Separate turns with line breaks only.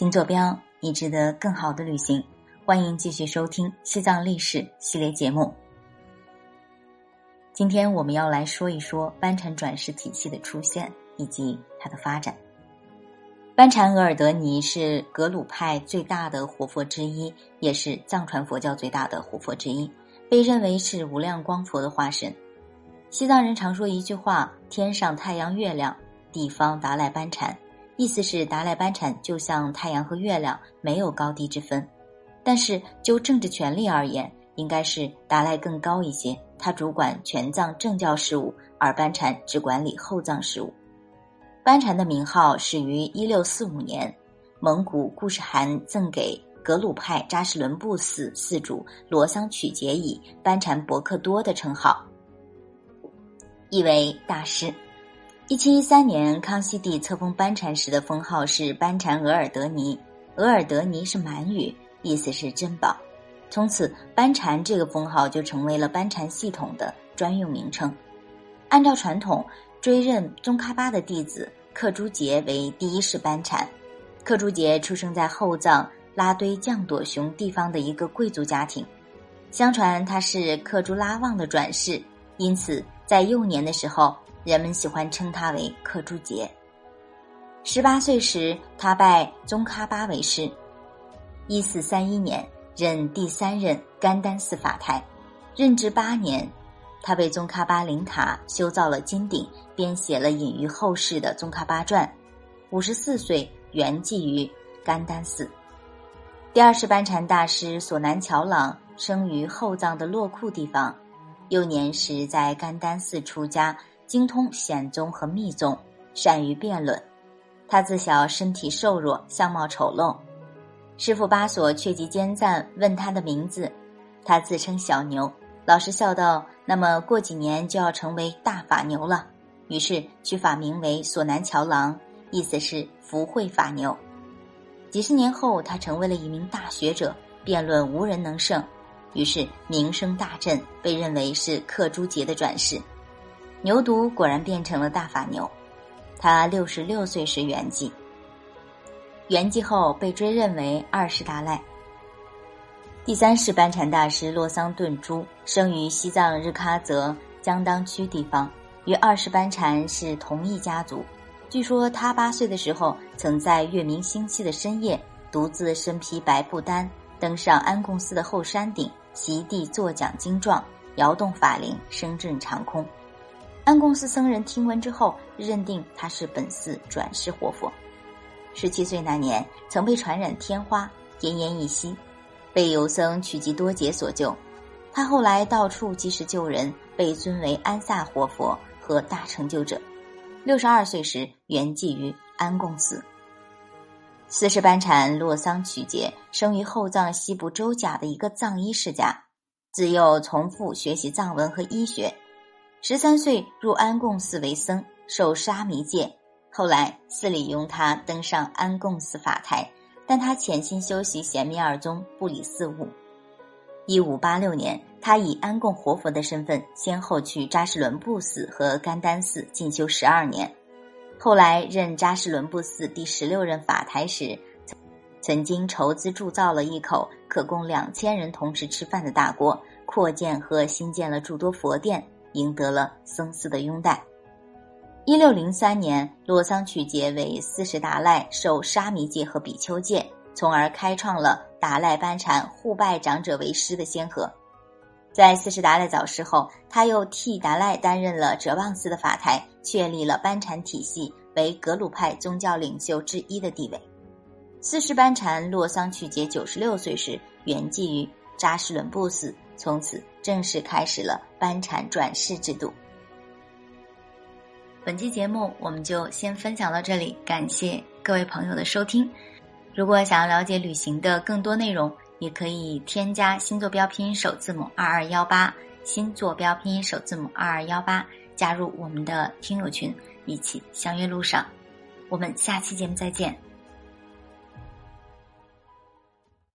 新坐标，你值得更好的旅行。欢迎继续收听西藏历史系列节目。今天我们要来说一说班禅转世体系的出现以及它的发展。班禅额尔德尼是格鲁派最大的活佛之一，也是藏传佛教最大的活佛之一，被认为是无量光佛的化身。西藏人常说一句话：“天上太阳月亮，地方达赖班禅。”意思是达赖班禅就像太阳和月亮，没有高低之分。但是就政治权力而言，应该是达赖更高一些，他主管全藏政教事务，而班禅只管理后藏事务。班禅的名号始于一六四五年，蒙古固始汗赠给格鲁派扎什伦布寺寺主罗桑曲杰以班禅博克多的称号。意为大师。一七一三年，康熙帝册封班禅时的封号是班禅额尔德尼，额尔德尼是满语，意思是珍宝。从此，班禅这个封号就成为了班禅系统的专用名称。按照传统，追认宗喀巴的弟子克珠杰为第一世班禅。克珠杰出生在后藏拉堆降朵雄地方的一个贵族家庭，相传他是克珠拉旺的转世，因此。在幼年的时候，人们喜欢称他为克珠杰。十八岁时，他拜宗喀巴为师。一四三一年，任第三任甘丹寺法台，任职八年，他为宗喀巴灵塔修造了金顶，编写了隐于后世的《宗喀巴传》。五十四岁，圆寂于甘丹寺。第二世班禅大师索南乔朗生于后藏的洛库地方。幼年时在甘丹寺出家，精通显宗和密宗，善于辩论。他自小身体瘦弱，相貌丑陋。师傅巴索却极坚赞，问他的名字，他自称小牛。老师笑道：“那么过几年就要成为大法牛了。”于是取法名为索南乔郎，意思是福慧法牛。几十年后，他成为了一名大学者，辩论无人能胜。于是名声大振，被认为是克珠杰的转世。牛犊果然变成了大法牛。他六十六岁时圆寂。圆寂后被追认为二世达赖。第三世班禅大师洛桑顿珠生于西藏日喀则江当区地方，与二世班禅是同一家族。据说他八岁的时候，曾在月明星稀的深夜，独自身披白布单，登上安贡寺的后山顶。席地坐讲经状，摇动法铃，声震长空。安贡寺僧人听闻之后，认定他是本寺转世活佛。十七岁那年，曾被传染天花，奄奄一息，被游僧曲吉多杰所救。他后来到处及时救人，被尊为安萨活佛和大成就者。六十二岁时圆寂于安贡寺。四世班禅洛桑曲杰生于后藏西部周甲的一个藏医世家，自幼从父学习藏文和医学。十三岁入安贡寺为僧，受沙弥戒。后来寺里拥他登上安贡寺法台，但他潜心修习显密二宗，不理寺务。一五八六年，他以安贡活佛的身份，先后去扎什伦布寺和甘丹寺进修十二年。后来任扎什伦布寺第十六任法台时，曾经筹资铸造了一口可供两千人同时吃饭的大锅，扩建和新建了诸多佛殿，赢得了僧寺的拥戴。一六零三年，洛桑曲杰为四世达赖受沙弥戒和比丘戒，从而开创了达赖班禅互拜长者为师的先河。在四世达赖早逝后，他又替达赖担任了哲旺寺的法台，确立了班禅体系为格鲁派宗教领袖之一的地位。四世班禅洛桑曲杰九十六岁时圆寂于扎什伦布寺，从此正式开始了班禅转世制度。本期节目我们就先分享到这里，感谢各位朋友的收听。如果想要了解旅行的更多内容，也可以添加新坐标拼音首字母二二幺八，新坐标拼音首字母二二幺八，加入我们的听友群，一起相约路上。我们下期节目再见。